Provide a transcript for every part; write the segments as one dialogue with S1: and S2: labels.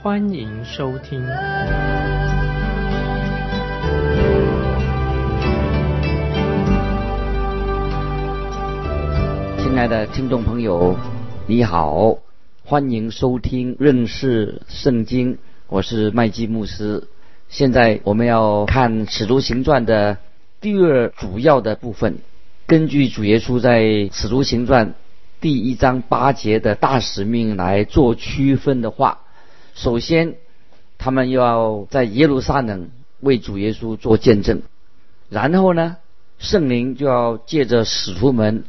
S1: 欢迎收听。
S2: 亲爱的听众朋友，你好，欢迎收听认识圣经，我是麦基牧师。现在我们要看《使徒行传》的第二主要的部分。根据主耶稣在《使徒行传》第一章八节的大使命来做区分的话，首先他们要在耶路撒冷为主耶稣做见证，然后呢，圣灵就要借着使徒们。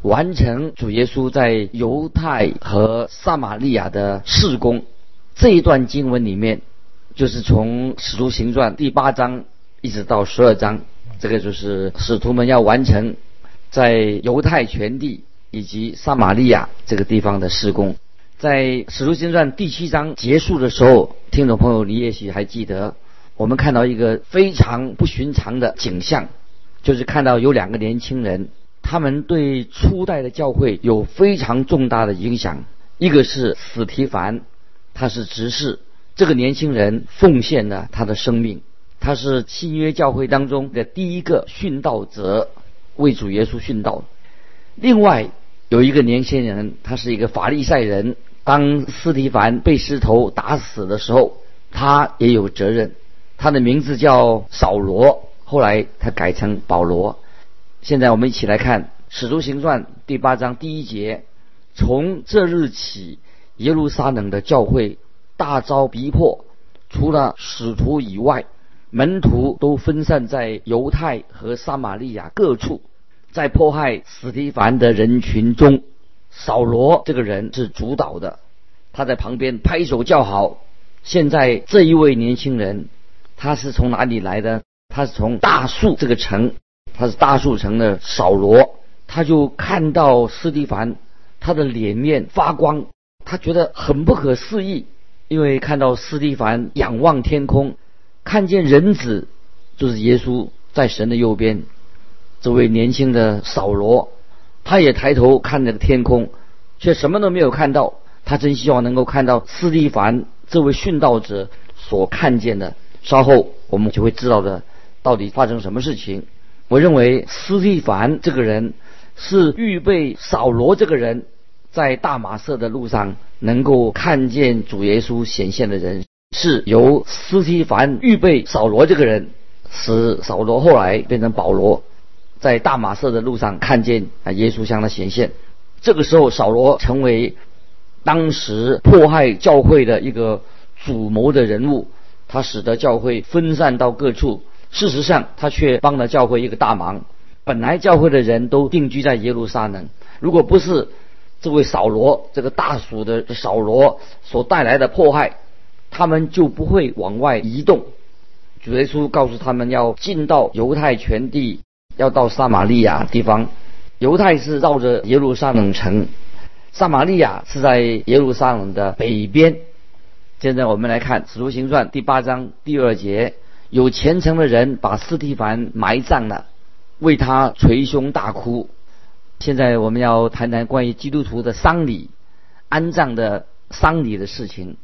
S2: 完成主耶稣在犹太和撒玛利亚的事工，这一段经文里面，就是从使徒行传第八章一直到十二章，这个就是使徒们要完成在犹太全地以及撒玛利亚这个地方的施工。在使徒行传第七章结束的时候，听众朋友你也许还记得，我们看到一个非常不寻常的景象，就是看到有两个年轻人。他们对初代的教会有非常重大的影响。一个是史提凡，他是执事，这个年轻人奉献了他的生命，他是新约教会当中的第一个殉道者，为主耶稣殉道。另外有一个年轻人，他是一个法利赛人，当斯提凡被石头打死的时候，他也有责任。他的名字叫扫罗，后来他改成保罗。现在我们一起来看《使徒行传》第八章第一节。从这日起，耶路撒冷的教会大遭逼迫，除了使徒以外，门徒都分散在犹太和撒玛利亚各处。在迫害史提凡的人群中，扫罗这个人是主导的，他在旁边拍手叫好。现在这一位年轻人，他是从哪里来的？他是从大树这个城。他是大树城的扫罗，他就看到斯蒂凡，他的脸面发光，他觉得很不可思议，因为看到斯蒂凡仰望天空，看见人子就是耶稣在神的右边。这位年轻的扫罗，他也抬头看那个天空，却什么都没有看到。他真希望能够看到斯蒂凡这位殉道者所看见的。稍后我们就会知道的，到底发生什么事情。我认为斯蒂凡这个人是预备扫罗这个人在大马色的路上能够看见主耶稣显现的人，是由斯蒂凡预备扫罗这个人，使扫罗后来变成保罗，在大马色的路上看见啊耶稣向他显现。这个时候，扫罗成为当时迫害教会的一个主谋的人物，他使得教会分散到各处。事实上，他却帮了教会一个大忙。本来教会的人都定居在耶路撒冷，如果不是这位扫罗这个大属的扫罗所带来的迫害，他们就不会往外移动。主耶稣告诉他们要进到犹太全地，要到撒玛利亚地方。犹太是绕着耶路撒冷城，撒玛利亚是在耶路撒冷的北边。现在我们来看《使徒行传》第八章第二节。有虔诚的人把斯蒂凡埋葬了，为他捶胸大哭。现在我们要谈谈关于基督徒的丧礼、安葬的丧礼的事情。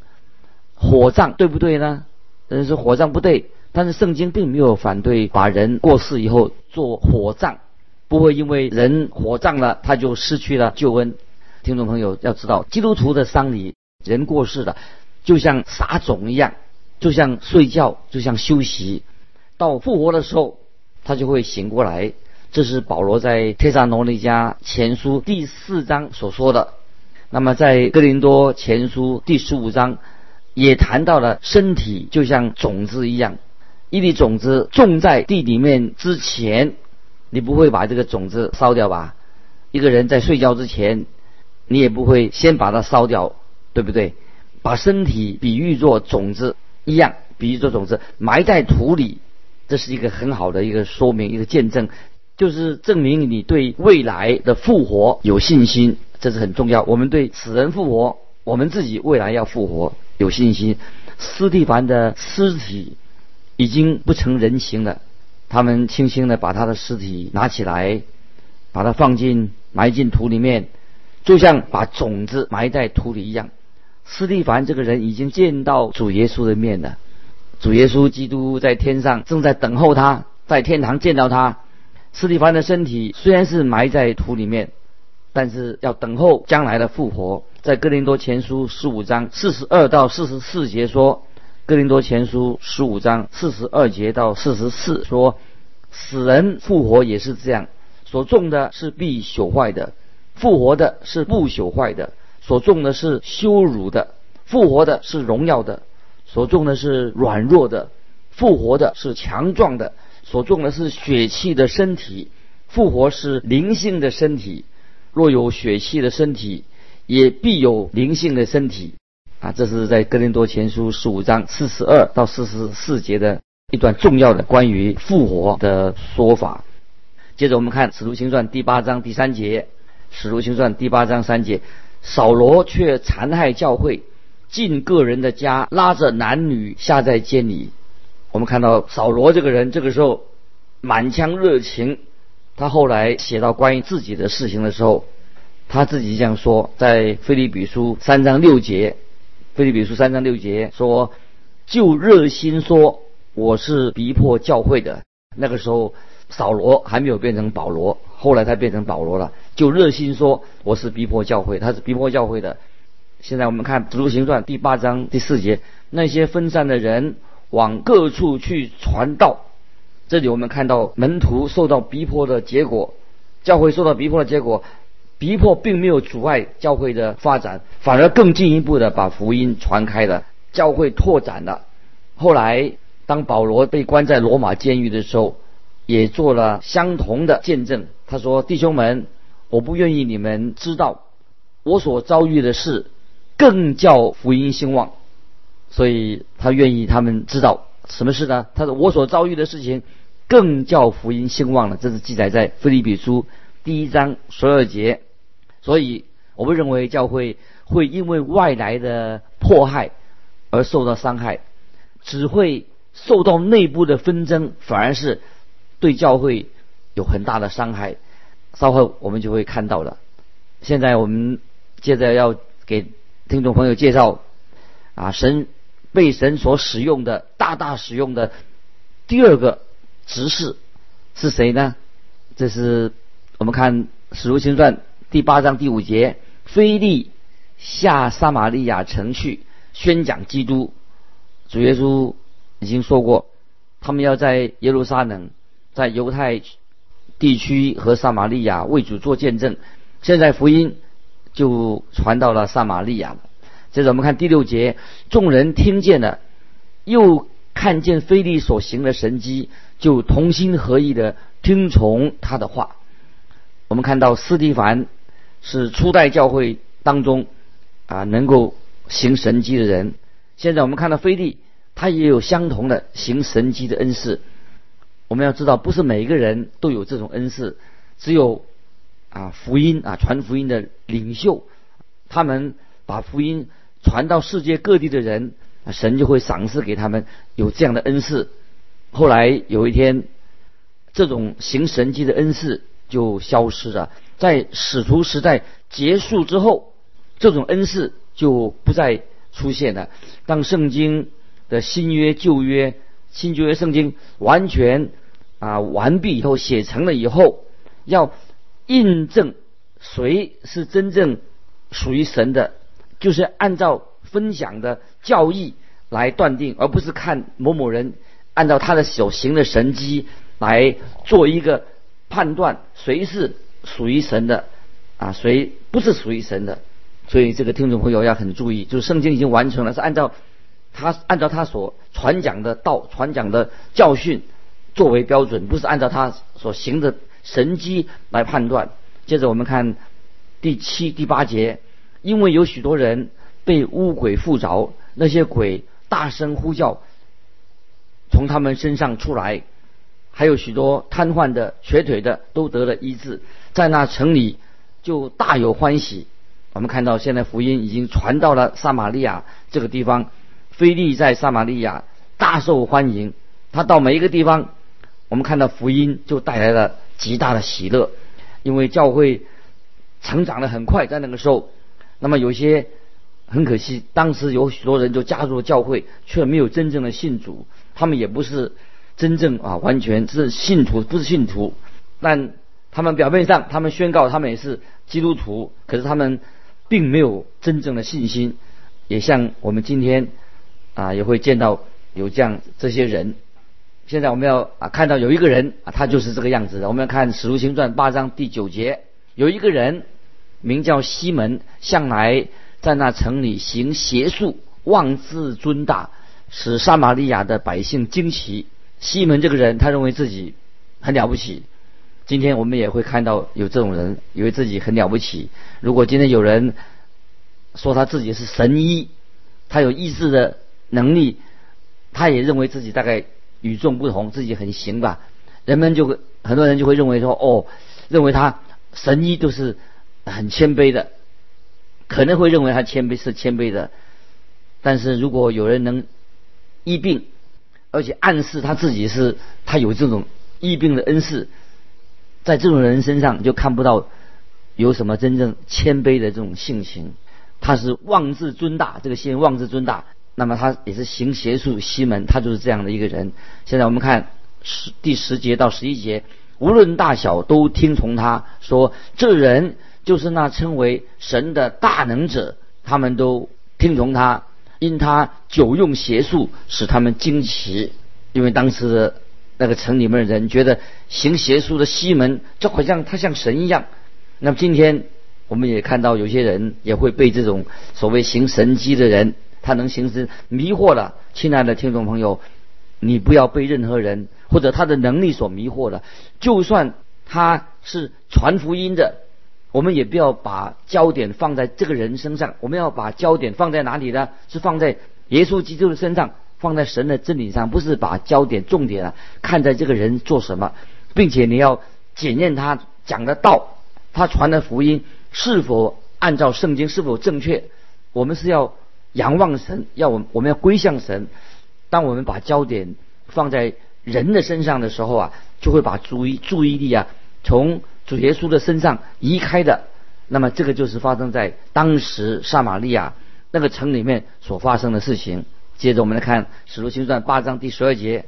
S2: 火葬对不对呢？人说火葬不对，但是圣经并没有反对把人过世以后做火葬，不会因为人火葬了他就失去了救恩。听众朋友要知道，基督徒的丧礼，人过世了，就像撒种一样。就像睡觉，就像休息，到复活的时候，他就会醒过来。这是保罗在《帖撒罗尼迦前书》第四章所说的。那么在《哥林多前书》第十五章也谈到了身体就像种子一样，一粒种子种在地里面之前，你不会把这个种子烧掉吧？一个人在睡觉之前，你也不会先把它烧掉，对不对？把身体比喻作种子。一样，比喻作种子，埋在土里，这是一个很好的一个说明，一个见证，就是证明你对未来的复活有信心，这是很重要。我们对死人复活，我们自己未来要复活有信心。斯蒂凡的尸体已经不成人形了，他们轻轻的把他的尸体拿起来，把它放进埋进土里面，就像把种子埋在土里一样。斯蒂凡这个人已经见到主耶稣的面了。主耶稣基督在天上正在等候他，在天堂见到他。斯蒂凡的身体虽然是埋在土里面，但是要等候将来的复活。在哥林多前书十五章四十二到四十四节说，哥林多前书十五章四十二节到四十四说，死人复活也是这样，所种的是必朽坏的，复活的是不朽坏的；所种的是羞辱的，复活的是荣耀的。所种的是软弱的，复活的是强壮的；所种的是血气的身体，复活是灵性的身体。若有血气的身体，也必有灵性的身体。啊，这是在哥林多前书十五章四十二到四十四节的一段重要的关于复活的说法。接着我们看使徒行传第八章第三节，使徒行传第八章三节，扫罗却残害教会。进个人的家，拉着男女下在监里。我们看到扫罗这个人，这个时候满腔热情。他后来写到关于自己的事情的时候，他自己这样说：在菲利比书三章六节，菲利比书三章六节说，就热心说我是逼迫教会的。那个时候扫罗还没有变成保罗，后来他变成保罗了。就热心说我是逼迫教会，他是逼迫教会的。现在我们看《使徒行传》第八章第四节，那些分散的人往各处去传道。这里我们看到门徒受到逼迫的结果，教会受到逼迫的结果，逼迫并没有阻碍教会的发展，反而更进一步的把福音传开了，教会拓展了。后来当保罗被关在罗马监狱的时候，也做了相同的见证。他说：“弟兄们，我不愿意你们知道我所遭遇的事。”更叫福音兴旺，所以他愿意他们知道什么事呢？他说：“我所遭遇的事情，更叫福音兴旺了。”这是记载在腓立比书第一章十二节。所以，我们认为教会会因为外来的迫害而受到伤害，只会受到内部的纷争，反而是对教会有很大的伤害。稍后我们就会看到了。现在我们接着要给。听众朋友介绍，啊，神被神所使用的大大使用的第二个执事是谁呢？这是我们看《使徒行传》第八章第五节，菲利下撒玛利亚城去宣讲基督。主耶稣已经说过，他们要在耶路撒冷、在犹太地区和撒玛利亚为主做见证。现在福音。就传到了撒玛利亚了。接着我们看第六节，众人听见了，又看见菲利所行的神迹，就同心合意的听从他的话。我们看到斯蒂凡是初代教会当中啊能够行神迹的人。现在我们看到菲利，他也有相同的行神迹的恩赐。我们要知道，不是每一个人都有这种恩赐，只有。啊，福音啊，传福音的领袖，他们把福音传到世界各地的人，神就会赏赐给他们有这样的恩赐。后来有一天，这种行神迹的恩赐就消失了。在使徒时代结束之后，这种恩赐就不再出现了。当圣经的新约、旧约、新旧约圣经完全啊完毕以后，写成了以后，要。印证谁是真正属于神的，就是按照分享的教义来断定，而不是看某某人按照他的所行的神迹来做一个判断，谁是属于神的啊，谁不是属于神的。所以这个听众朋友要很注意，就是圣经已经完成了，是按照他按照他所传讲的道、传讲的教训作为标准，不是按照他所行的。神机来判断。接着我们看第七、第八节，因为有许多人被污鬼附着，那些鬼大声呼叫，从他们身上出来，还有许多瘫痪的、瘸腿的都得了医治，在那城里就大有欢喜。我们看到现在福音已经传到了撒玛利亚这个地方，菲利在撒玛利亚大受欢迎。他到每一个地方，我们看到福音就带来了极大的喜乐，因为教会成长的很快，在那个时候，那么有些很可惜，当时有许多人就加入了教会，却没有真正的信主，他们也不是真正啊完全是信徒，不是信徒，但他们表面上他们宣告他们也是基督徒，可是他们。并没有真正的信心，也像我们今天啊也会见到有这样这些人。现在我们要啊看到有一个人啊，他就是这个样子的。我们要看《史书行传》八章第九节，有一个人名叫西门，向来在那城里行邪术，妄自尊大，使撒玛利亚的百姓惊奇。西门这个人，他认为自己很了不起。今天我们也会看到有这种人，以为自己很了不起。如果今天有人说他自己是神医，他有医治的能力，他也认为自己大概与众不同，自己很行吧。人们就会很多人就会认为说，哦，认为他神医都是很谦卑的，可能会认为他谦卑是谦卑的。但是如果有人能医病，而且暗示他自己是他有这种医病的恩赐。在这种人身上就看不到有什么真正谦卑的这种性情，他是妄自尊大，这个心妄自尊大，那么他也是行邪术。西门他就是这样的一个人。现在我们看十第十节到十一节，无论大小都听从他，说这人就是那称为神的大能者，他们都听从他，因他久用邪术，使他们惊奇，因为当时的。那个城里面的人觉得行邪术的西门就好像他像神一样。那么今天我们也看到有些人也会被这种所谓行神迹的人，他能行神迷惑了。亲爱的听众朋友，你不要被任何人或者他的能力所迷惑了。就算他是传福音的，我们也不要把焦点放在这个人身上。我们要把焦点放在哪里呢？是放在耶稣基督的身上。放在神的真理上，不是把焦点、重点啊看在这个人做什么，并且你要检验他讲的道，他传的福音是否按照圣经，是否正确。我们是要仰望神，要我我们要归向神。当我们把焦点放在人的身上的时候啊，就会把注意注意力啊从主耶稣的身上移开的。那么这个就是发生在当时撒玛利亚那个城里面所发生的事情。接着我们来看《使徒行传》八章第十二节，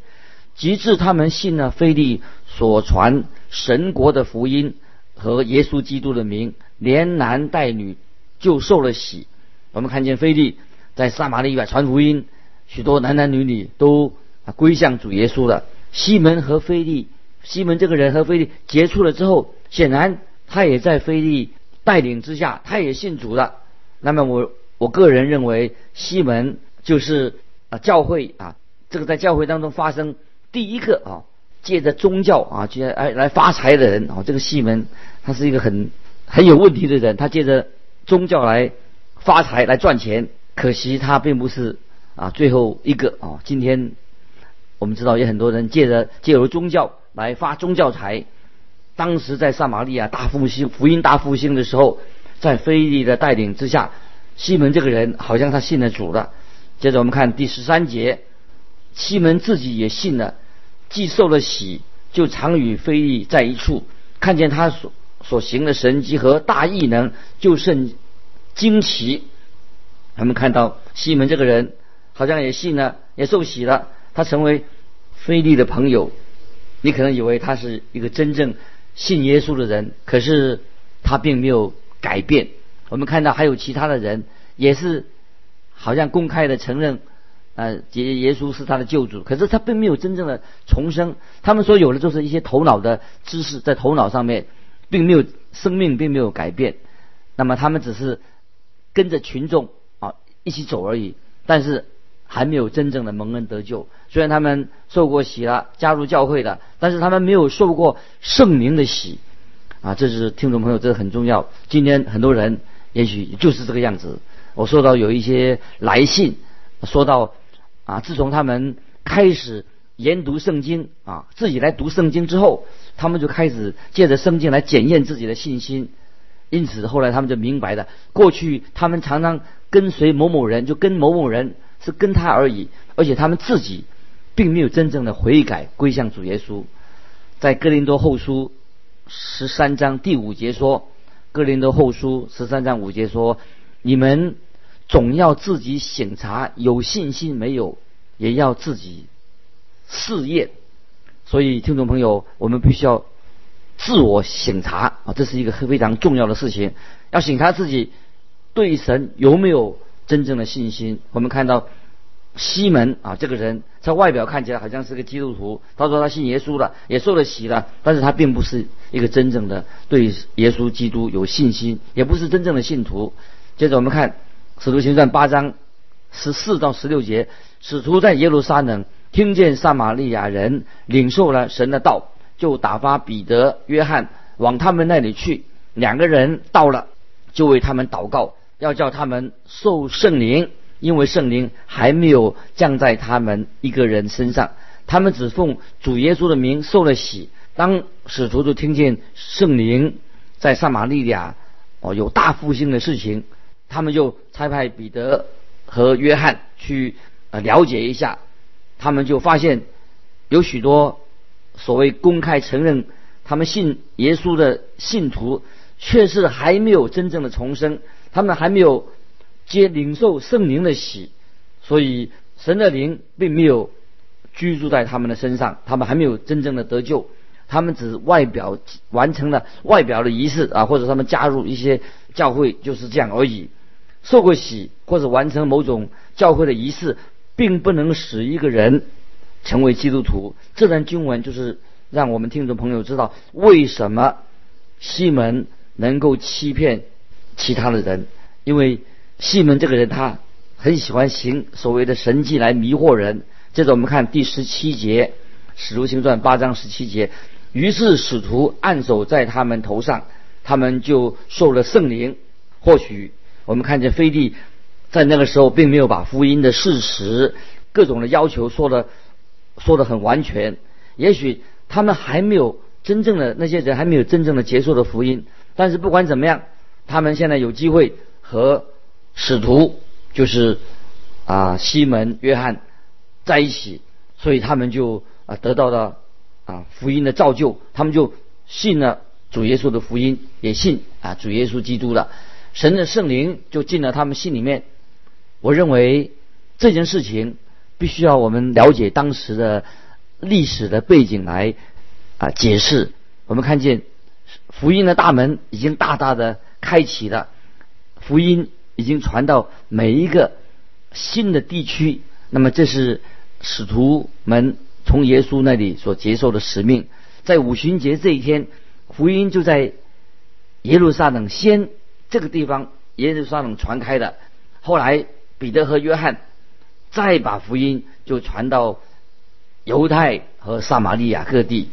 S2: 及至他们信了腓力所传神国的福音和耶稣基督的名，连男带女就受了洗。我们看见腓力在撒玛利亚传福音，许多男男女女都归向主耶稣了。西门和腓力，西门这个人和腓力接触了之后，显然他也在腓力带领之下，他也信主了。那么我我个人认为，西门。就是啊，教会啊，这个在教会当中发生第一个啊，借着宗教啊，借来来发财的人啊，这个西门他是一个很很有问题的人，他借着宗教来发财来赚钱，可惜他并不是啊最后一个啊。今天我们知道有很多人借着借由宗教来发宗教财，当时在撒玛利亚大复兴福音大复兴的时候，在菲利的带领之下，西门这个人好像他信了主了。接着我们看第十三节，西门自己也信了，既受了洗，就常与菲利在一处，看见他所所行的神迹和大异能，就甚惊奇。他们看到西门这个人好像也信了，也受洗了，他成为非利的朋友。你可能以为他是一个真正信耶稣的人，可是他并没有改变。我们看到还有其他的人也是。好像公开的承认，呃，耶耶稣是他的救主，可是他并没有真正的重生。他们所有的就是一些头脑的知识，在头脑上面，并没有生命，并没有改变。那么他们只是跟着群众一起走而已，但是还没有真正的蒙恩得救。虽然他们受过洗了，加入教会的，但是他们没有受过圣灵的洗啊。这是听众朋友，这很重要。今天很多人也许就是这个样子。我收到有一些来信，说到啊，自从他们开始研读圣经啊，自己来读圣经之后，他们就开始借着圣经来检验自己的信心。因此后来他们就明白了，过去他们常常跟随某某人，就跟某某人是跟他而已，而且他们自己并没有真正的悔改归向主耶稣。在哥林多后书十三章第五节说，哥林多后书十三章五节说，你们总要自己省察有信心没有，也要自己试验。所以听众朋友，我们必须要。自我省察啊，这是一个非常重要的事情。要省察自己对神有没有真正的信心。我们看到西门啊，这个人在外表看起来好像是个基督徒，他说他信耶稣了，也受了洗了，但是他并不是一个真正的对耶稣基督有信心，也不是真正的信徒。接着我们看《使徒行传》八章十四到十六节，使徒在耶路撒冷听见撒玛利亚人领受了神的道。就打发彼得、约翰往他们那里去。两个人到了，就为他们祷告，要叫他们受圣灵，因为圣灵还没有降在他们一个人身上。他们只奉主耶稣的名受了洗。当使徒就听见圣灵在撒玛利亚哦有大复兴的事情，他们就差派彼得和约翰去呃了解一下。他们就发现有许多。所谓公开承认他们信耶稣的信徒，却是还没有真正的重生，他们还没有接领受圣灵的喜，所以神的灵并没有居住在他们的身上，他们还没有真正的得救，他们只外表完成了外表的仪式啊，或者他们加入一些教会就是这样而已，受过洗或者完成某种教会的仪式，并不能使一个人。成为基督徒，这段经文就是让我们听众朋友知道为什么西门能够欺骗其他的人。因为西门这个人他很喜欢行所谓的神迹来迷惑人。接着我们看第十七节，《使徒行传》八章十七节。于是使徒按手在他们头上，他们就受了圣灵。或许我们看见菲利在那个时候并没有把福音的事实、各种的要求说的。说的很完全，也许他们还没有真正的那些人还没有真正的接受的福音，但是不管怎么样，他们现在有机会和使徒，就是啊西门、约翰在一起，所以他们就啊得到了啊福音的造就，他们就信了主耶稣的福音，也信啊主耶稣基督了，神的圣灵就进了他们心里面。我认为这件事情。必须要我们了解当时的历史的背景来啊解释。我们看见福音的大门已经大大的开启了，福音已经传到每一个新的地区。那么这是使徒们从耶稣那里所接受的使命。在五旬节这一天，福音就在耶路撒冷先这个地方耶路撒冷传开的。后来彼得和约翰。再把福音就传到犹太和撒玛利亚各地。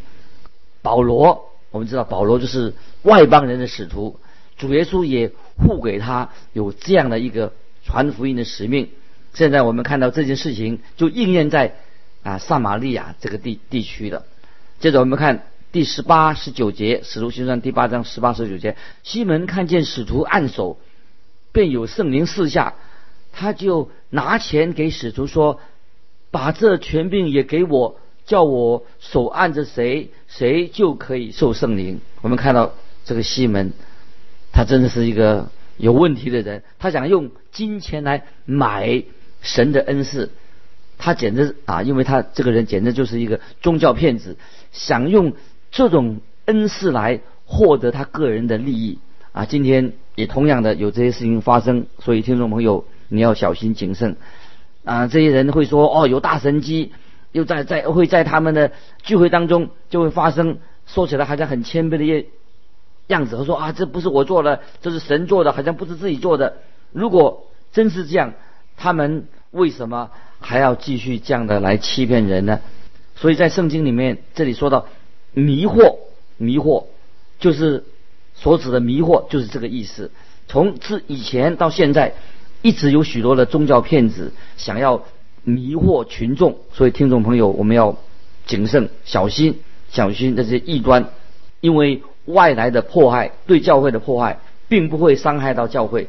S2: 保罗，我们知道保罗就是外邦人的使徒，主耶稣也护给他有这样的一个传福音的使命。现在我们看到这件事情就应验在啊撒玛利亚这个地地区了。接着我们看第十八、十九节，使徒行传第八章十八、十九节，西门看见使徒按手，便有圣灵四下。他就拿钱给使徒说：“把这权柄也给我，叫我手按着谁，谁就可以受圣灵。”我们看到这个西门，他真的是一个有问题的人。他想用金钱来买神的恩赐，他简直啊，因为他这个人简直就是一个宗教骗子，想用这种恩赐来获得他个人的利益啊。今天也同样的有这些事情发生，所以听众朋友。你要小心谨慎啊！这些人会说哦，有大神机，又在在会在他们的聚会当中就会发生，说起来好像很谦卑的样样子。他说啊，这不是我做的，这是神做的，好像不是自己做的。如果真是这样，他们为什么还要继续这样的来欺骗人呢？所以在圣经里面，这里说到迷惑，迷惑就是所指的迷惑，就是这个意思。从自以前到现在。一直有许多的宗教骗子想要迷惑群众，所以听众朋友，我们要谨慎、小心、小心这些异端，因为外来的迫害对教会的迫害，并不会伤害到教会。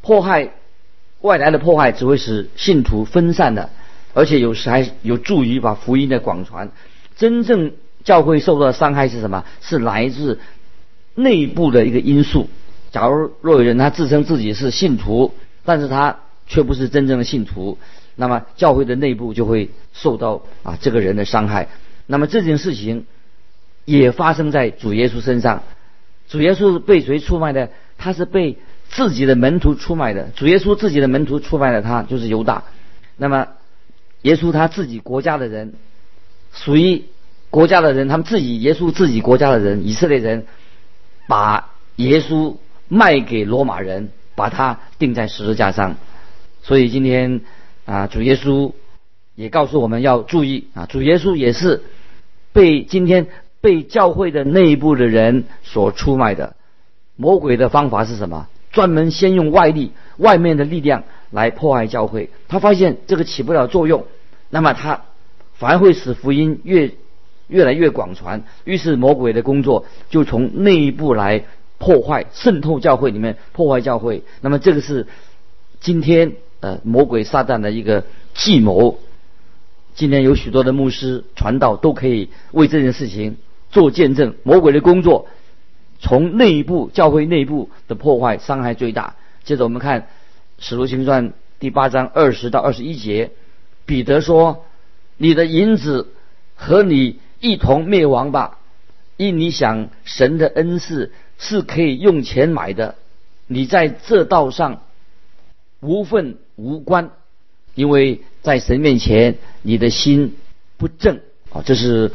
S2: 迫害外来的迫害只会使信徒分散的，而且有时还有助于把福音的广传。真正教会受到的伤害是什么？是来自内部的一个因素。假如若有人他自称自己是信徒，但是他却不是真正的信徒，那么教会的内部就会受到啊这个人的伤害。那么这件事情也发生在主耶稣身上。主耶稣是被谁出卖的？他是被自己的门徒出卖的。主耶稣自己的门徒出卖了他，就是犹大。那么耶稣他自己国家的人，属于国家的人，他们自己耶稣自己国家的人，以色列人，把耶稣卖给罗马人，把他钉在十字架上。所以今天啊，主耶稣也告诉我们要注意啊，主耶稣也是被今天被教会的内部的人所出卖的。魔鬼的方法是什么？专门先用外力、外面的力量来破坏教会。他发现这个起不了作用，那么他反而会使福音越越来越广传。于是魔鬼的工作就从内部来破坏、渗透教会里面，破坏教会。那么这个是今天。呃，魔鬼撒旦的一个计谋。今天有许多的牧师传道都可以为这件事情做见证。魔鬼的工作从内部教会内部的破坏伤害最大。接着我们看《使徒行传》第八章二十到二十一节，彼得说：“你的银子和你一同灭亡吧，因你想神的恩赐是可以用钱买的。你在这道上无份。”无关，因为在神面前，你的心不正啊！这是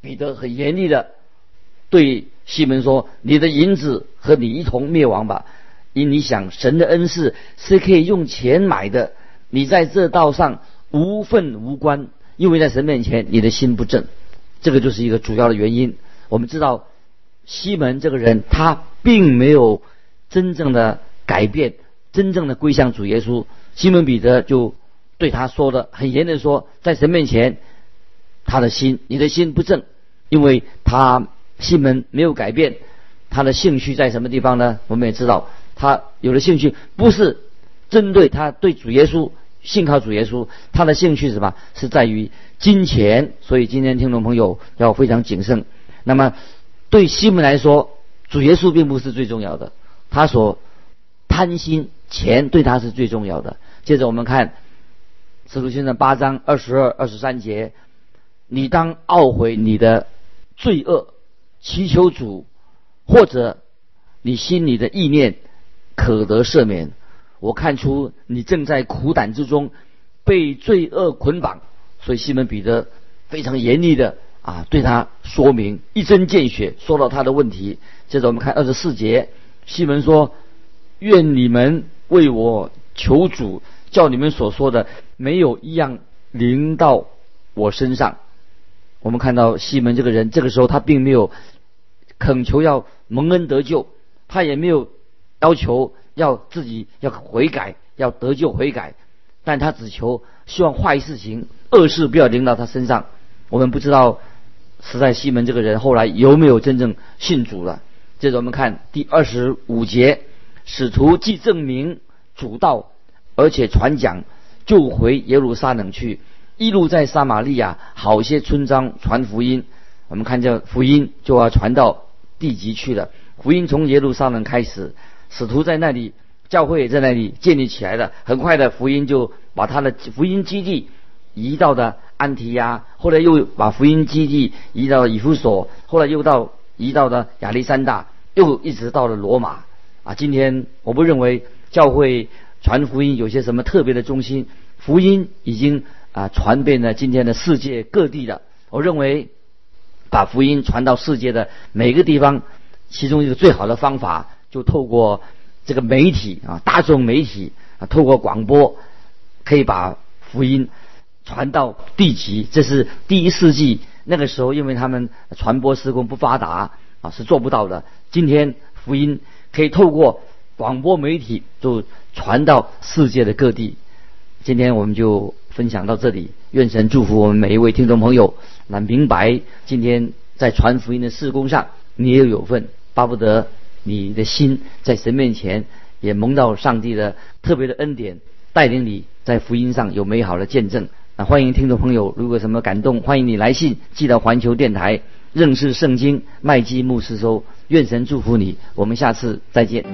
S2: 彼得很严厉的对西门说：“你的银子和你一同灭亡吧！因你想神的恩赐是可以用钱买的，你在这道上无份无关，因为在神面前你的心不正，这个就是一个主要的原因。我们知道西门这个人，他并没有真正的改变。”真正的归向主耶稣，西门彼得就对他说的很严的说，在神面前，他的心，你的心不正，因为他西门没有改变，他的兴趣在什么地方呢？我们也知道，他有了兴趣不是针对他对主耶稣信靠主耶稣，他的兴趣是什么？是在于金钱。所以今天听众朋友要非常谨慎。那么对西门来说，主耶稣并不是最重要的，他所贪心。钱对他是最重要的。接着我们看《使徒行传》八章二十二、二十三节：“你当懊悔你的罪恶，祈求主，或者你心里的意念可得赦免。我看出你正在苦胆之中，被罪恶捆绑。”所以西门彼得非常严厉的啊对他说明，一针见血说到他的问题。接着我们看二十四节，西门说：“愿你们。”为我求主，叫你们所说的没有一样临到我身上。我们看到西门这个人，这个时候他并没有恳求要蒙恩得救，他也没有要求要自己要悔改，要得救悔改，但他只求希望坏事情、恶事不要临到他身上。我们不知道实在西门这个人后来有没有真正信主了。接着我们看第二十五节。使徒既证明主道，而且传讲，就回耶路撒冷去，一路在撒玛利亚好些村庄传福音。我们看这福音就要传到地极去了。福音从耶路撒冷开始，使徒在那里，教会也在那里建立起来了。很快的，福音就把他的福音基地移到的安提亚，后来又把福音基地移到以弗所，后来又到移到的亚历山大，又一直到了罗马。啊，今天我不认为教会传福音有些什么特别的中心，福音已经啊传遍了今天的世界各地了。我认为把福音传到世界的每个地方，其中一个最好的方法就透过这个媒体啊，大众媒体啊，透过广播可以把福音传到地极。这是第一世纪那个时候，因为他们传播施工不发达啊，是做不到的。今天福音。可以透过广播媒体就传到世界的各地。今天我们就分享到这里，愿神祝福我们每一位听众朋友，能明白今天在传福音的事工上，你也有份，巴不得你的心在神面前也蒙到上帝的特别的恩典，带领你在福音上有美好的见证。啊欢迎听众朋友，如果什么感动，欢迎你来信寄到环球电台认识圣经麦基牧师说。愿神祝福你，我们下次再见。